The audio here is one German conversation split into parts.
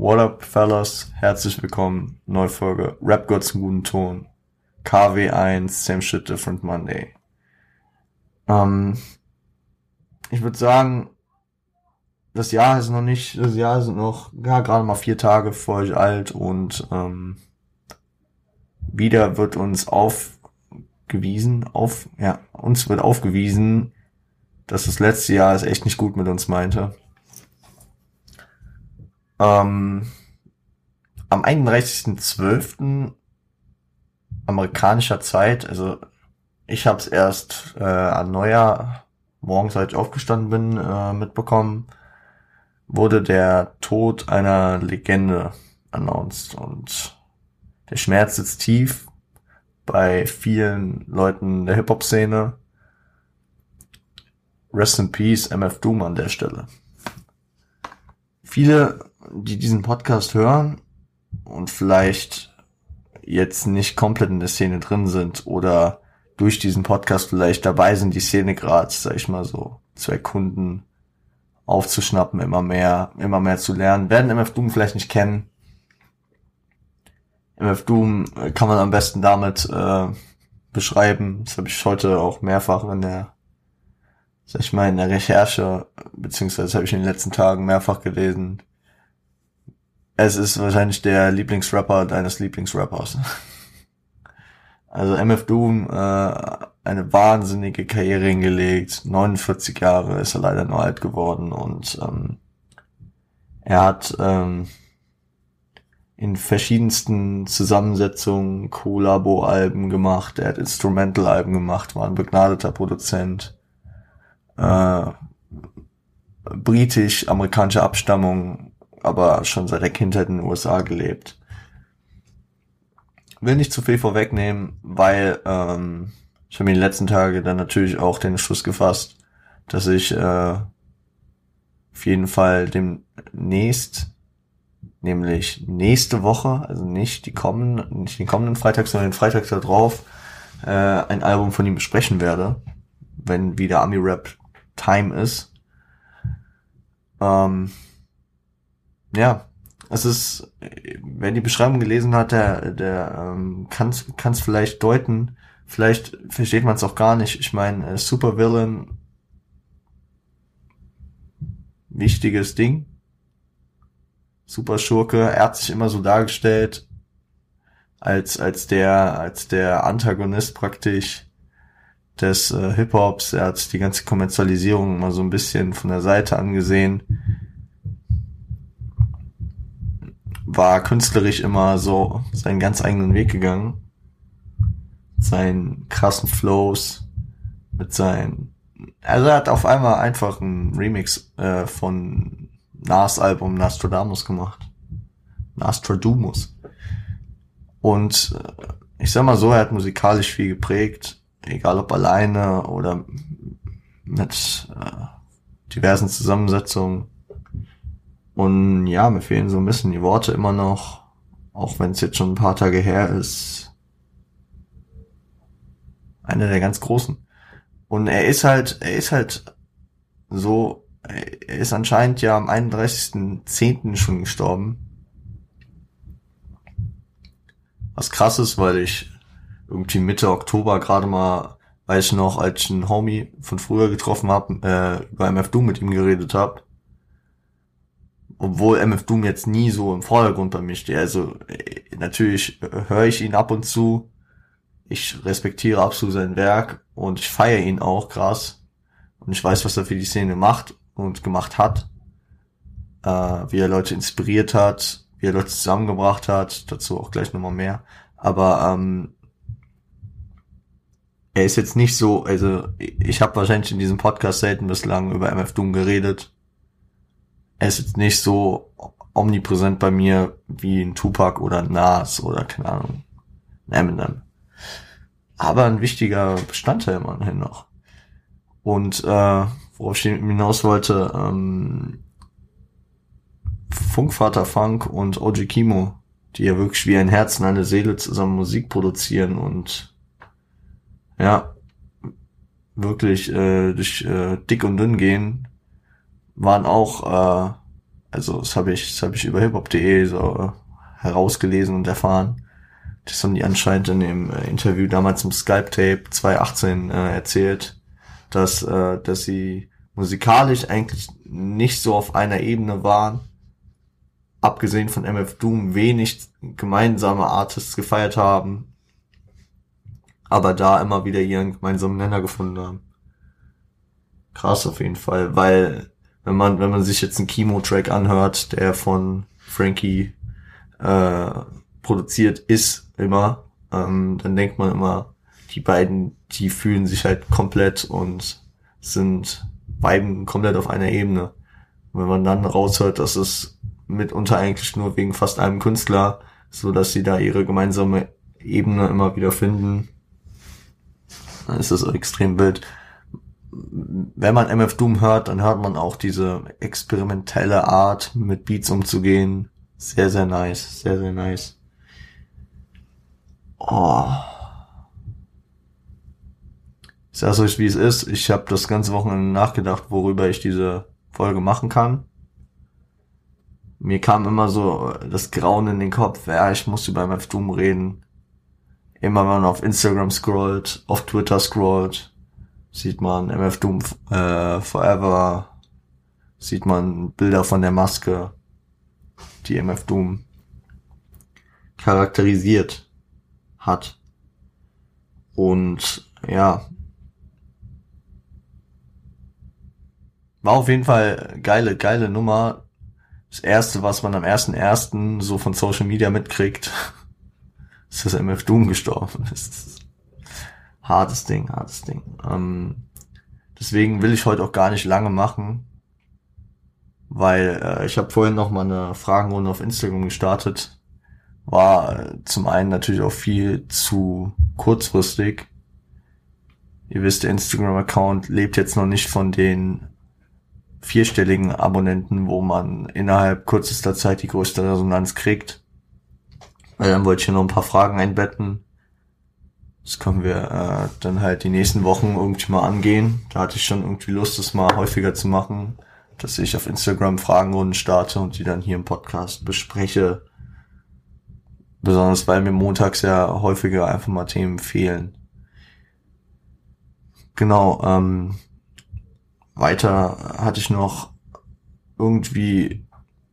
What up, fellas? Herzlich willkommen. Neue Folge. Rap Gott zum guten Ton. KW1, Same Shit, Different Monday. Ähm, ich würde sagen, das Jahr ist noch nicht, das Jahr sind noch, ja, gerade mal vier Tage vor euch alt und ähm, wieder wird uns aufgewiesen, auf, ja, uns wird aufgewiesen, dass das letzte Jahr es echt nicht gut mit uns meinte. Ähm, am 31.12. amerikanischer Zeit, also ich habe es erst äh, an Neujahr, morgens als ich aufgestanden bin, äh, mitbekommen, wurde der Tod einer Legende announced und der Schmerz sitzt tief bei vielen Leuten der Hip-Hop-Szene. Rest in Peace, MF Doom an der Stelle. Viele, die diesen Podcast hören und vielleicht jetzt nicht komplett in der Szene drin sind oder durch diesen Podcast vielleicht dabei sind, die Szene gerade, sag ich mal so, zu erkunden, aufzuschnappen, immer mehr, immer mehr zu lernen. Werden MF Doom vielleicht nicht kennen. MF Doom äh, kann man am besten damit äh, beschreiben. Das habe ich heute auch mehrfach in der, sag ich mal, in der Recherche, beziehungsweise habe ich in den letzten Tagen mehrfach gelesen. Es ist wahrscheinlich der Lieblingsrapper deines Lieblingsrappers. Also MF Doom, äh, eine wahnsinnige Karriere hingelegt. 49 Jahre ist er leider nur alt geworden und ähm, er hat ähm, in verschiedensten Zusammensetzungen Collabo-Alben gemacht, er hat Instrumental-Alben gemacht, war ein begnadeter Produzent, äh, britisch-amerikanische Abstammung, aber schon seit der Kindheit in den USA gelebt. Will nicht zu viel vorwegnehmen, weil ähm, ich habe mir die letzten Tage dann natürlich auch den Schluss gefasst, dass ich äh, auf jeden Fall demnächst, nämlich nächste Woche, also nicht die kommenden, nicht den kommenden Freitag, sondern den Freitag da drauf, äh, ein Album von ihm besprechen werde, wenn wieder Ami Rap Time ist. Ähm, ja, es ist, wer die Beschreibung gelesen hat, der, der ähm, kann es vielleicht deuten, Vielleicht versteht man es auch gar nicht. Ich meine, äh, Supervillain, wichtiges Ding. Super Schurke, er hat sich immer so dargestellt, als, als der, als der Antagonist praktisch des äh, Hip-Hops. Er hat die ganze Kommerzialisierung mal so ein bisschen von der Seite angesehen. War künstlerisch immer so seinen ganz eigenen Weg gegangen seinen krassen Flows, mit seinen, also er hat auf einmal einfach einen Remix äh, von Nas Album Nostradamus gemacht. Nostradamus. Und äh, ich sag mal so, er hat musikalisch viel geprägt, egal ob alleine oder mit äh, diversen Zusammensetzungen. Und ja, mir fehlen so ein bisschen die Worte immer noch, auch wenn es jetzt schon ein paar Tage her ist einer der ganz großen. Und er ist halt, er ist halt so, er ist anscheinend ja am 31.10. schon gestorben. Was krass ist, weil ich irgendwie Mitte Oktober gerade mal, weiß ich noch, als ich einen Homie von früher getroffen habe, äh, über MF Doom mit ihm geredet habe. Obwohl MF Doom jetzt nie so im Vordergrund bei mir steht. Also äh, natürlich höre ich ihn ab und zu, ich respektiere absolut sein Werk und ich feiere ihn auch krass. Und ich weiß, was er für die Szene macht und gemacht hat. Äh, wie er Leute inspiriert hat, wie er Leute zusammengebracht hat. Dazu auch gleich nochmal mehr. Aber ähm, er ist jetzt nicht so, also ich habe wahrscheinlich in diesem Podcast selten bislang über MF Doom geredet. Er ist jetzt nicht so omnipräsent bei mir wie ein Tupac oder ein Nas oder keine Ahnung, ein Eminem aber ein wichtiger Bestandteil immerhin noch. Und äh, worauf ich hinaus wollte, ähm, Funkvater Funk und OG Kimo, die ja wirklich wie ein Herz und eine Seele zusammen Musik produzieren und ja, wirklich äh, durch äh, dick und dünn gehen, waren auch äh, Also das habe ich, das habe ich über hiphop.de so herausgelesen und erfahren. Das haben die anscheinend in dem äh, Interview damals im Skype-Tape 2018 äh, erzählt, dass, äh, dass sie musikalisch eigentlich nicht so auf einer Ebene waren. Abgesehen von MF Doom wenig gemeinsame Artists gefeiert haben. Aber da immer wieder ihren gemeinsamen Nenner gefunden haben. Krass auf jeden Fall, weil wenn man, wenn man sich jetzt einen Chemo-Track anhört, der von Frankie äh, produziert ist immer, ähm, dann denkt man immer, die beiden, die fühlen sich halt komplett und sind beiden komplett auf einer Ebene. Und wenn man dann raushört, dass es mitunter eigentlich nur wegen fast einem Künstler, so dass sie da ihre gemeinsame Ebene immer wieder finden, dann ist das extrem wild. Wenn man MF Doom hört, dann hört man auch diese experimentelle Art, mit Beats umzugehen. Sehr, sehr nice. Sehr, sehr nice. Oh. Ich sag's euch, wie es ist. Ich habe das ganze Wochenende nachgedacht, worüber ich diese Folge machen kann. Mir kam immer so das Grauen in den Kopf, ja, ich muss über MF Doom reden. Immer wenn man auf Instagram scrollt, auf Twitter scrollt, sieht man MF Doom äh, Forever, sieht man Bilder von der Maske, die MF Doom charakterisiert hat. Und ja, war auf jeden Fall geile, geile Nummer. Das erste, was man am ersten ersten so von Social Media mitkriegt, ist, dass MF Doom gestorben ist. Hartes Ding, hartes Ding. Ähm, deswegen will ich heute auch gar nicht lange machen, weil äh, ich habe vorhin noch mal eine Fragenrunde auf Instagram gestartet. War äh, zum einen natürlich auch viel zu kurzfristig. Ihr wisst, der Instagram-Account lebt jetzt noch nicht von den vierstelligen Abonnenten, wo man innerhalb kürzester Zeit die größte Resonanz kriegt. Weil dann wollte ich hier noch ein paar Fragen einbetten. Das können wir äh, dann halt die nächsten Wochen irgendwie mal angehen. Da hatte ich schon irgendwie Lust, das mal häufiger zu machen, dass ich auf Instagram Fragenrunden starte und die dann hier im Podcast bespreche. Besonders weil mir montags ja häufiger einfach mal Themen fehlen. Genau, ähm, weiter hatte ich noch irgendwie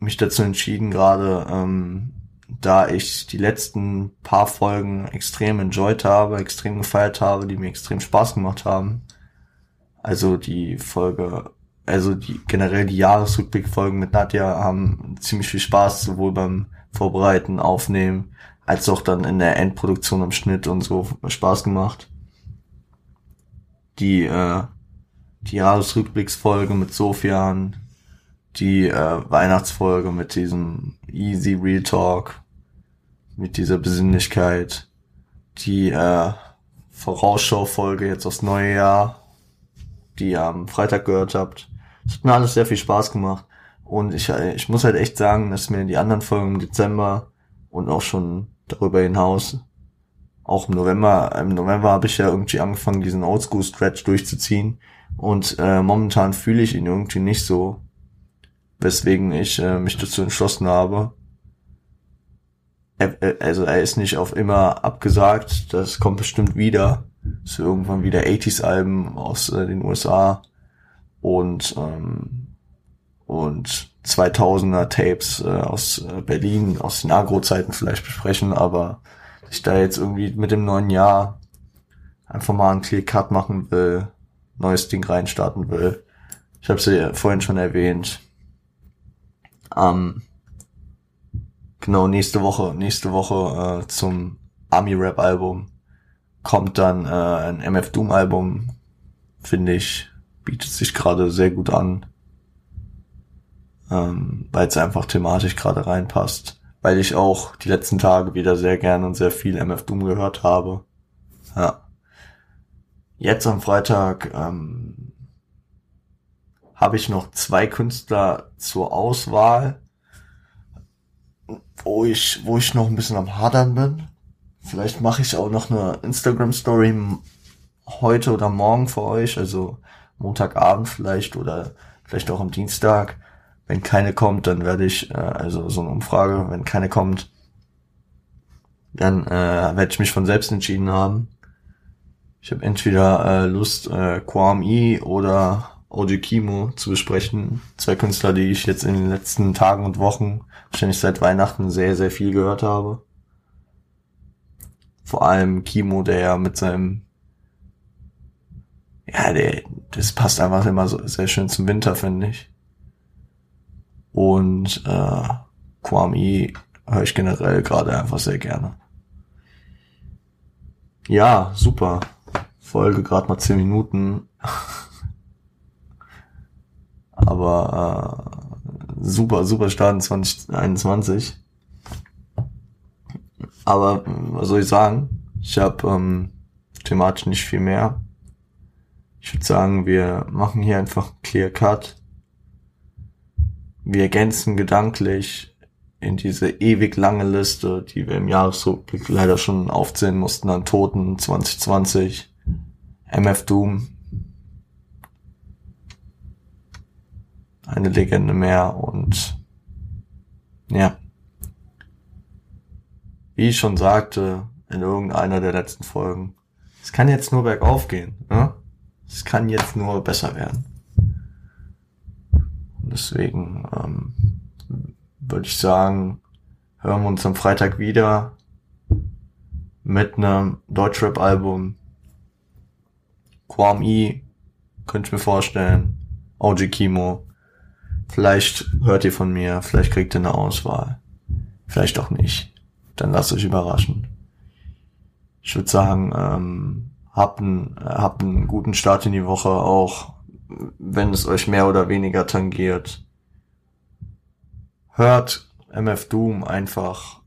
mich dazu entschieden, gerade ähm, da ich die letzten paar Folgen extrem enjoyed habe, extrem gefeiert habe, die mir extrem Spaß gemacht haben. Also die Folge, also die generell die Jahresrückblickfolgen mit Nadja haben ziemlich viel Spaß, sowohl beim Vorbereiten, Aufnehmen, als auch dann in der Endproduktion am Schnitt und so Spaß gemacht. Die äh, die Jahresrückblicksfolge mit Sofian, die äh, Weihnachtsfolge mit diesem Easy Real Talk, mit dieser Besinnlichkeit, die äh, Vorausschau-Folge jetzt aufs neue Jahr, die ihr am Freitag gehört habt. Es hat mir alles sehr viel Spaß gemacht. Und ich, äh, ich muss halt echt sagen, dass mir die anderen Folgen im Dezember und auch schon darüber hinaus, auch im November, im November habe ich ja irgendwie angefangen, diesen Oldschool-Stretch durchzuziehen. Und äh, momentan fühle ich ihn irgendwie nicht so, weswegen ich äh, mich dazu entschlossen habe. Er, also er ist nicht auf immer abgesagt, das kommt bestimmt wieder. So irgendwann wieder 80s-Alben aus äh, den USA und ähm, und 2000er Tapes äh, aus äh, Berlin, aus den Agro-Zeiten vielleicht besprechen, aber ich da jetzt irgendwie mit dem neuen Jahr einfach mal einen Clear Cut machen will, neues Ding reinstarten will. Ich habe sie ja vorhin schon erwähnt. Ähm, genau, nächste Woche, nächste Woche äh, zum Army Rap Album kommt dann äh, ein MF Doom Album, finde ich, bietet sich gerade sehr gut an, ähm, weil es einfach thematisch gerade reinpasst, weil ich auch die letzten Tage wieder sehr gern und sehr viel MF Doom gehört habe. Ja. Jetzt am Freitag ähm, habe ich noch zwei Künstler zur Auswahl, wo ich, wo ich noch ein bisschen am Hadern bin. Vielleicht mache ich auch noch eine Instagram-Story heute oder morgen für euch, also Montagabend vielleicht oder vielleicht auch am Dienstag, Wenn keine kommt, dann werde ich, äh, also so eine Umfrage, wenn keine kommt, dann äh, werde ich mich von selbst entschieden haben. Ich habe entweder äh, Lust, äh, Quam E oder Oji Kimo zu besprechen. Zwei Künstler, die ich jetzt in den letzten Tagen und Wochen, wahrscheinlich seit Weihnachten, sehr, sehr viel gehört habe. Vor allem Kimo, der ja mit seinem ja, der, das passt einfach immer so sehr schön zum Winter, finde ich. Und äh, Kwame höre ich generell gerade einfach sehr gerne. Ja, super. Folge gerade mal zehn Minuten. Aber äh, super, super Start in 2021. Aber was soll ich sagen? Ich habe ähm, thematisch nicht viel mehr. Ich würde sagen, wir machen hier einfach Clear Cut. Wir ergänzen gedanklich in diese ewig lange Liste, die wir im Jahresrückblick leider schon aufzählen mussten an Toten 2020, MF Doom, eine Legende mehr und ja, wie ich schon sagte in irgendeiner der letzten Folgen, es kann jetzt nur bergauf gehen. Ne? Es kann jetzt nur besser werden. deswegen ähm, würde ich sagen, hören wir uns am Freitag wieder mit einem Deutschrap-Album. Quam E, könnte ich mir vorstellen. OG Kimo. Vielleicht hört ihr von mir, vielleicht kriegt ihr eine Auswahl. Vielleicht auch nicht. Dann lasst euch überraschen. Ich würde sagen, ähm, habt einen, habt einen guten Start in die Woche auch, wenn es euch mehr oder weniger tangiert. Hört MF Doom einfach.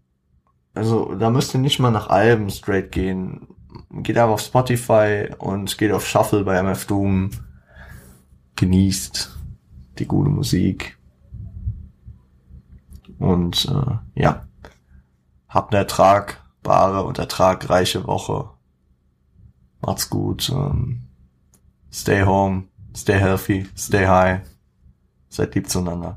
Also da müsst ihr nicht mal nach Alben straight gehen. Geht einfach auf Spotify und geht auf Shuffle bei MF Doom. Genießt die gute Musik. Und äh, ja, habt eine ertragbare und ertragreiche Woche. Macht's gut. Um, stay home, stay healthy, stay high. Seid lieb zueinander.